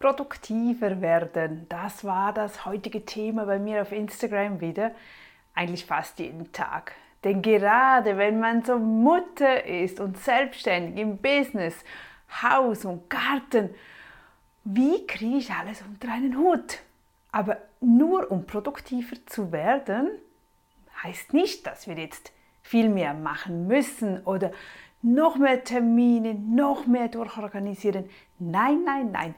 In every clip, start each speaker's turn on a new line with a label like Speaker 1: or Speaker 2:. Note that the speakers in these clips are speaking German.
Speaker 1: produktiver werden. Das war das heutige Thema bei mir auf Instagram wieder. Eigentlich fast jeden Tag. Denn gerade wenn man so Mutter ist und selbstständig im Business, Haus und Garten, wie kriege ich alles unter einen Hut? Aber nur um produktiver zu werden, heißt nicht, dass wir jetzt viel mehr machen müssen oder noch mehr Termine, noch mehr durchorganisieren. Nein, nein, nein.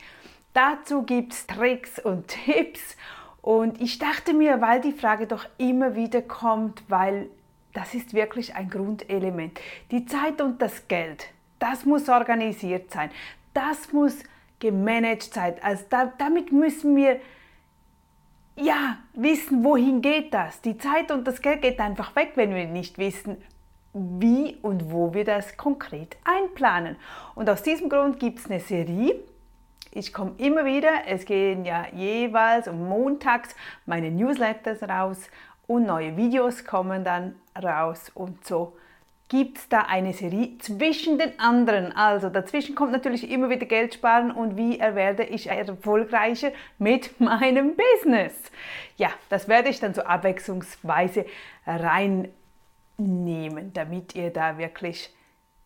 Speaker 1: Dazu gibt es Tricks und Tipps. Und ich dachte mir, weil die Frage doch immer wieder kommt, weil das ist wirklich ein Grundelement. Die Zeit und das Geld, das muss organisiert sein. Das muss gemanagt sein. Also da, damit müssen wir ja wissen, wohin geht das. Die Zeit und das Geld geht einfach weg, wenn wir nicht wissen, wie und wo wir das konkret einplanen. Und aus diesem Grund gibt es eine Serie, ich komme immer wieder, es gehen ja jeweils montags meine Newsletters raus und neue Videos kommen dann raus und so gibt es da eine Serie zwischen den anderen. Also dazwischen kommt natürlich immer wieder Geld sparen und wie werde ich erfolgreicher mit meinem Business. Ja, das werde ich dann so abwechslungsweise reinnehmen, damit ihr da wirklich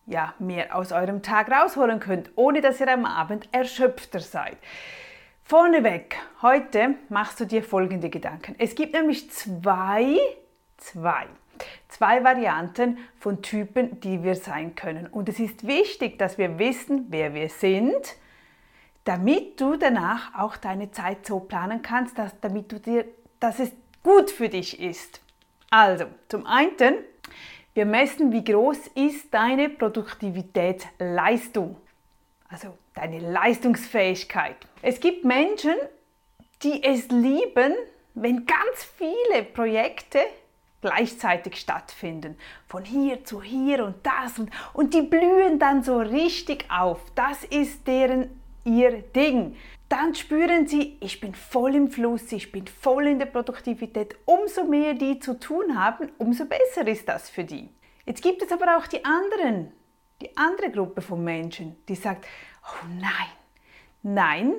Speaker 1: ja, mehr aus eurem Tag rausholen könnt, ohne dass ihr am Abend erschöpfter seid. Vorneweg, heute machst du dir folgende Gedanken. Es gibt nämlich zwei, zwei, zwei Varianten von Typen, die wir sein können. Und es ist wichtig, dass wir wissen, wer wir sind, damit du danach auch deine Zeit so planen kannst, dass, damit du dir, dass es gut für dich ist. Also, zum einen wir messen, wie groß ist deine Produktivitätsleistung, also deine Leistungsfähigkeit. Es gibt Menschen, die es lieben, wenn ganz viele Projekte gleichzeitig stattfinden. Von hier zu hier und das und, und die blühen dann so richtig auf. Das ist deren ihr Ding. Dann spüren sie, ich bin voll im Fluss, ich bin voll in der Produktivität. Umso mehr die zu tun haben, umso besser ist das für die. Jetzt gibt es aber auch die anderen, die andere Gruppe von Menschen, die sagt, oh nein, nein,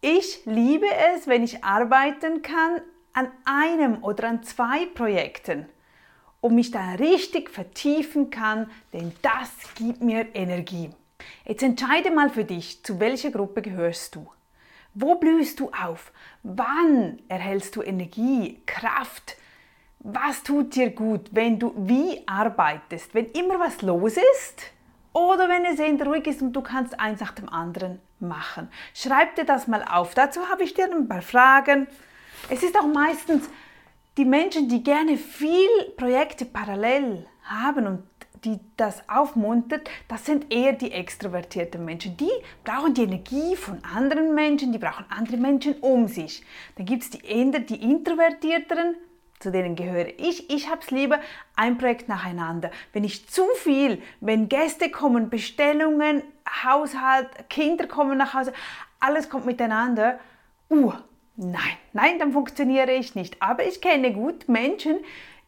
Speaker 1: ich liebe es, wenn ich arbeiten kann an einem oder an zwei Projekten und mich da richtig vertiefen kann, denn das gibt mir Energie. Jetzt entscheide mal für dich, zu welcher Gruppe gehörst du? Wo blühst du auf? Wann erhältst du Energie, Kraft? Was tut dir gut, wenn du wie arbeitest? Wenn immer was los ist oder wenn es eher ruhig ist und du kannst eins nach dem anderen machen? Schreib dir das mal auf. Dazu habe ich dir ein paar Fragen. Es ist auch meistens die Menschen, die gerne viel Projekte parallel haben und die das aufmuntert, das sind eher die extrovertierten Menschen. Die brauchen die Energie von anderen Menschen, die brauchen andere Menschen um sich. Dann gibt es die eher die introvertierteren, zu denen gehöre ich. Ich habe es lieber ein Projekt nacheinander. Wenn ich zu viel, wenn Gäste kommen, Bestellungen, Haushalt, Kinder kommen nach Hause, alles kommt miteinander. Uh, nein, nein, dann funktioniere ich nicht. Aber ich kenne gut Menschen,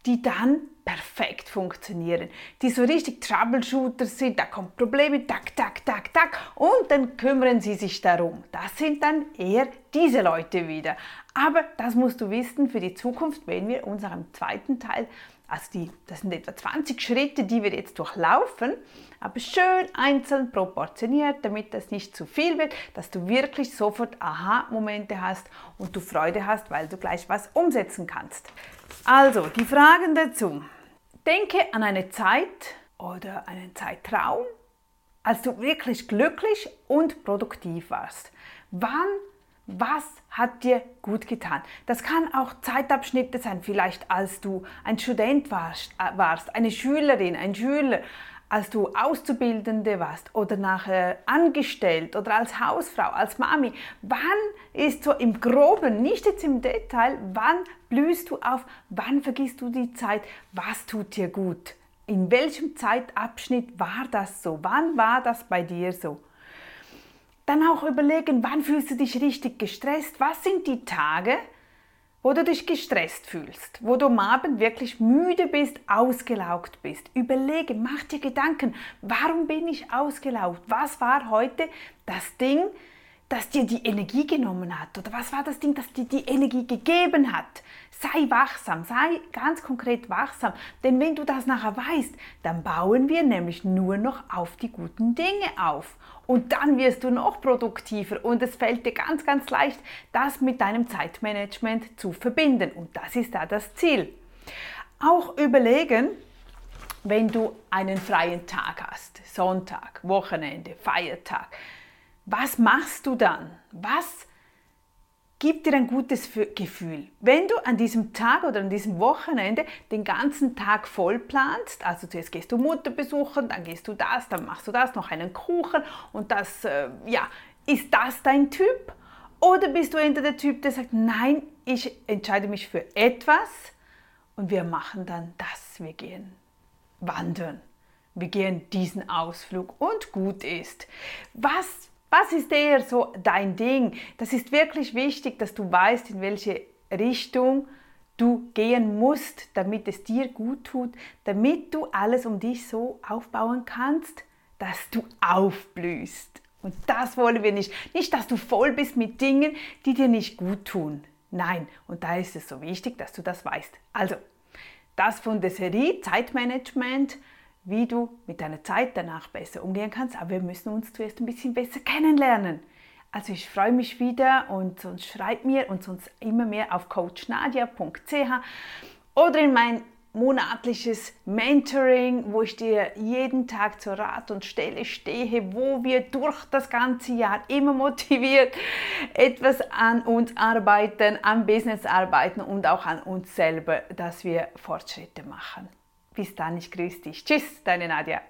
Speaker 1: die dann perfekt funktionieren, die so richtig Troubleshooter sind, da kommen Probleme, tak, tak, tak, tak, und dann kümmern sie sich darum. Das sind dann eher diese Leute wieder. Aber das musst du wissen für die Zukunft, wenn wir unserem zweiten Teil, also die, das sind etwa 20 Schritte, die wir jetzt durchlaufen, aber schön einzeln proportioniert, damit das nicht zu viel wird, dass du wirklich sofort Aha-Momente hast und du Freude hast, weil du gleich was umsetzen kannst. Also, die Fragen dazu. Denke an eine Zeit oder einen Zeitraum, als du wirklich glücklich und produktiv warst. Wann was hat dir gut getan? Das kann auch Zeitabschnitte sein, vielleicht als du ein Student warst, äh, warst eine Schülerin, ein Schüler, als du Auszubildende warst oder nachher angestellt oder als Hausfrau, als Mami. Wann ist so im Groben, nicht jetzt im Detail, wann blühst du auf, wann vergisst du die Zeit, was tut dir gut? In welchem Zeitabschnitt war das so? Wann war das bei dir so? Dann auch überlegen, wann fühlst du dich richtig gestresst? Was sind die Tage, wo du dich gestresst fühlst, wo du am Abend wirklich müde bist, ausgelaugt bist. Überlege, mach dir Gedanken, warum bin ich ausgelaugt? Was war heute das Ding, das dir die Energie genommen hat? Oder was war das Ding, das dir die Energie gegeben hat? Sei wachsam, sei ganz konkret wachsam. Denn wenn du das nachher weißt, dann bauen wir nämlich nur noch auf die guten Dinge auf. Und dann wirst du noch produktiver und es fällt dir ganz, ganz leicht, das mit deinem Zeitmanagement zu verbinden. Und das ist da das Ziel. Auch überlegen, wenn du einen freien Tag hast, Sonntag, Wochenende, Feiertag, was machst du dann? Was gibt dir ein gutes Gefühl? Wenn du an diesem Tag oder an diesem Wochenende den ganzen Tag voll planst, also zuerst gehst du Mutter besuchen, dann gehst du das, dann machst du das, noch einen Kuchen und das, äh, ja, ist das dein Typ? Oder bist du entweder der Typ, der sagt, nein, ich entscheide mich für etwas und wir machen dann das, wir gehen wandern. Wir gehen diesen Ausflug und gut ist. Was, was ist eher so dein Ding? Das ist wirklich wichtig, dass du weißt, in welche Richtung du gehen musst, damit es dir gut tut, damit du alles um dich so aufbauen kannst, dass du aufblühst. Und das wollen wir nicht. Nicht, dass du voll bist mit Dingen, die dir nicht gut tun. Nein, und da ist es so wichtig, dass du das weißt. Also, das von der Serie Zeitmanagement, wie du mit deiner Zeit danach besser umgehen kannst. Aber wir müssen uns zuerst ein bisschen besser kennenlernen. Also ich freue mich wieder und sonst schreib mir und sonst immer mehr auf coachnadia.ch oder in mein monatliches Mentoring, wo ich dir jeden Tag zur Rat und Stelle stehe, wo wir durch das ganze Jahr immer motiviert etwas an uns arbeiten, am Business arbeiten und auch an uns selber, dass wir Fortschritte machen. Bis dann, ich grüße dich. Tschüss, deine Nadja.